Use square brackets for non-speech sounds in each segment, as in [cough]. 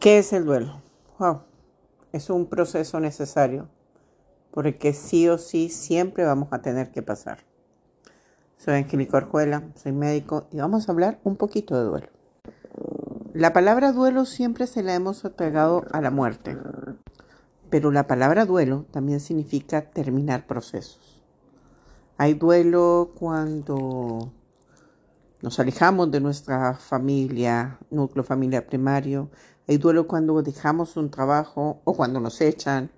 ¿Qué es el duelo? Wow, es un proceso necesario porque sí o sí siempre vamos a tener que pasar. Soy Angélica Orjuela, soy médico y vamos a hablar un poquito de duelo. La palabra duelo siempre se la hemos pegado a la muerte, pero la palabra duelo también significa terminar procesos. Hay duelo cuando nos alejamos de nuestra familia, núcleo familiar primario. Hay duelo cuando dejamos un trabajo o cuando nos echan.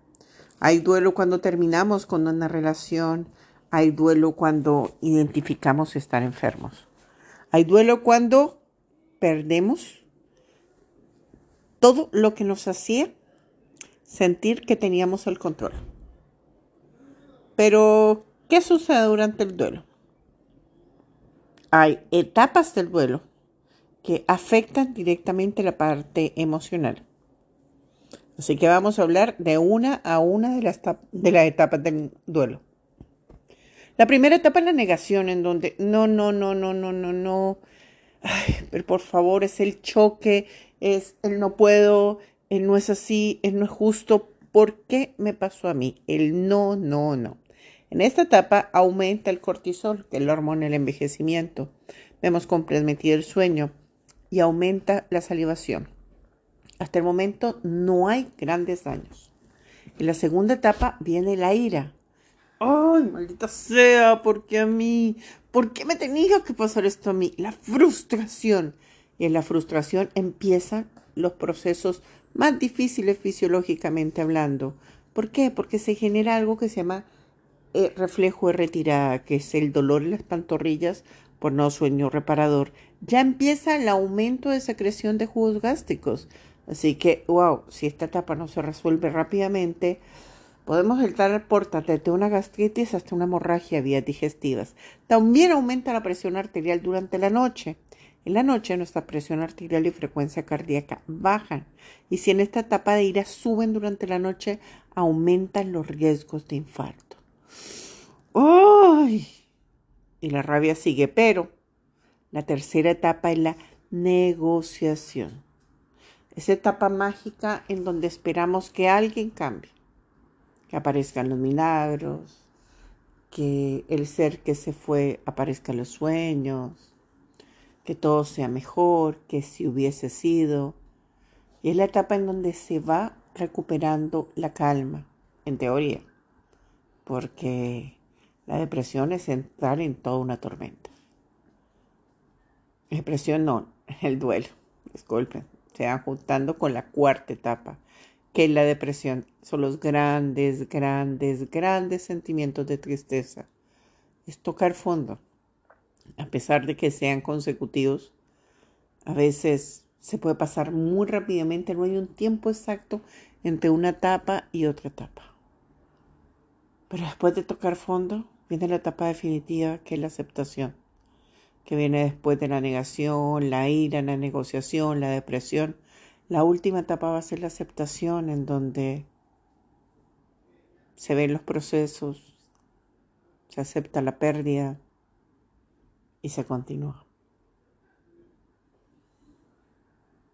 Hay duelo cuando terminamos con una relación. Hay duelo cuando identificamos estar enfermos. Hay duelo cuando perdemos todo lo que nos hacía sentir que teníamos el control. Pero, ¿qué sucede durante el duelo? hay etapas del duelo que afectan directamente la parte emocional. Así que vamos a hablar de una a una de las, de las etapas del duelo. La primera etapa es la negación, en donde no, no, no, no, no, no, no. Ay, pero por favor, es el choque, es el no puedo, el no es así, el no es justo. ¿Por qué me pasó a mí? El no, no, no. En esta etapa aumenta el cortisol, que es la hormona del envejecimiento. Vemos comprometido el sueño y aumenta la salivación. Hasta el momento no hay grandes daños. En la segunda etapa viene la ira. ¡Ay, maldita sea! ¿Por qué a mí? ¿Por qué me tenía que pasar esto a mí? La frustración. Y en la frustración empiezan los procesos más difíciles fisiológicamente hablando. ¿Por qué? Porque se genera algo que se llama eh, reflejo de retirada, que es el dolor en las pantorrillas por no sueño reparador, ya empieza el aumento de secreción de jugos gástricos. Así que, wow, si esta etapa no se resuelve rápidamente, podemos estar por desde una gastritis hasta una hemorragia vías digestivas. También aumenta la presión arterial durante la noche. En la noche nuestra presión arterial y frecuencia cardíaca bajan. Y si en esta etapa de ira suben durante la noche, aumentan los riesgos de infarto. ¡Ay! Y la rabia sigue, pero la tercera etapa es la negociación. Esa etapa mágica en donde esperamos que alguien cambie, que aparezcan los milagros, que el ser que se fue aparezca en los sueños, que todo sea mejor que si hubiese sido. Y es la etapa en donde se va recuperando la calma, en teoría porque la depresión es entrar en toda una tormenta. Depresión no, el duelo, disculpen, se van juntando con la cuarta etapa, que es la depresión. Son los grandes, grandes, grandes sentimientos de tristeza. Es tocar fondo. A pesar de que sean consecutivos, a veces se puede pasar muy rápidamente, no hay un tiempo exacto entre una etapa y otra etapa. Pero después de tocar fondo, viene la etapa definitiva, que es la aceptación, que viene después de la negación, la ira, la negociación, la depresión. La última etapa va a ser la aceptación, en donde se ven los procesos, se acepta la pérdida y se continúa.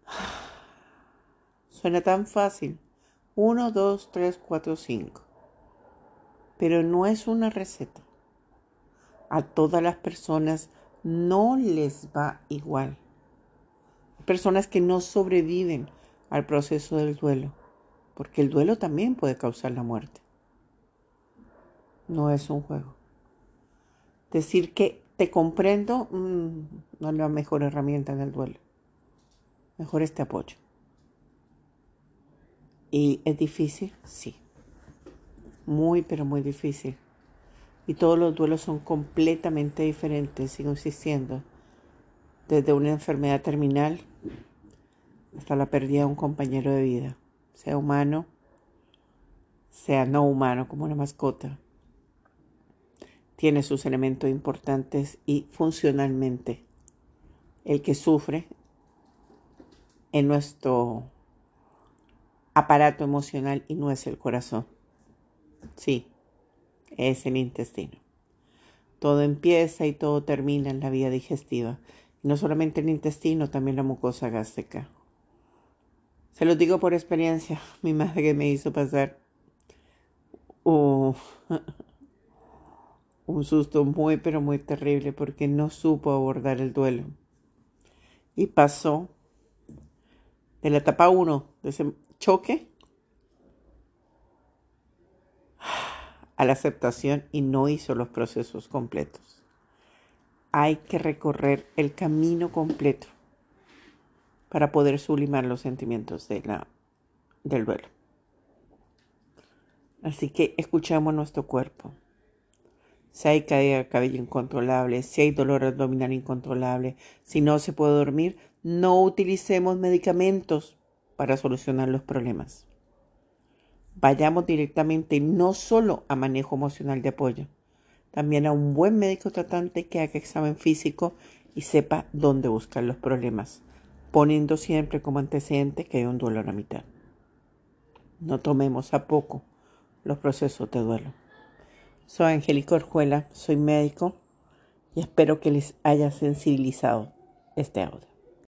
[sighs] Suena tan fácil. Uno, dos, tres, cuatro, cinco pero no es una receta. A todas las personas no les va igual. Personas que no sobreviven al proceso del duelo, porque el duelo también puede causar la muerte. No es un juego. Decir que te comprendo mm, no es la mejor herramienta en el duelo. Mejor este apoyo. ¿Y es difícil? Sí muy, pero muy difícil. Y todos los duelos son completamente diferentes, sigo insistiendo. Desde una enfermedad terminal hasta la pérdida de un compañero de vida, sea humano, sea no humano, como una mascota. Tiene sus elementos importantes y funcionalmente el que sufre en nuestro aparato emocional y no es el corazón. Sí, es el intestino. Todo empieza y todo termina en la vía digestiva. no solamente el intestino, también la mucosa gástrica. Se lo digo por experiencia. [laughs] Mi madre me hizo pasar [laughs] un susto muy, pero muy terrible porque no supo abordar el duelo. Y pasó de la etapa 1 de ese choque a la aceptación y no hizo los procesos completos. Hay que recorrer el camino completo para poder sublimar los sentimientos de la, del duelo. Así que escuchamos nuestro cuerpo. Si hay caída de cabello incontrolable, si hay dolor abdominal incontrolable, si no se puede dormir, no utilicemos medicamentos para solucionar los problemas. Vayamos directamente no solo a manejo emocional de apoyo, también a un buen médico tratante que haga examen físico y sepa dónde buscar los problemas poniendo siempre como antecedente que hay un duelo a mitad. No tomemos a poco los procesos de duelo. Soy Angélica Orjuela, soy médico y espero que les haya sensibilizado este audio.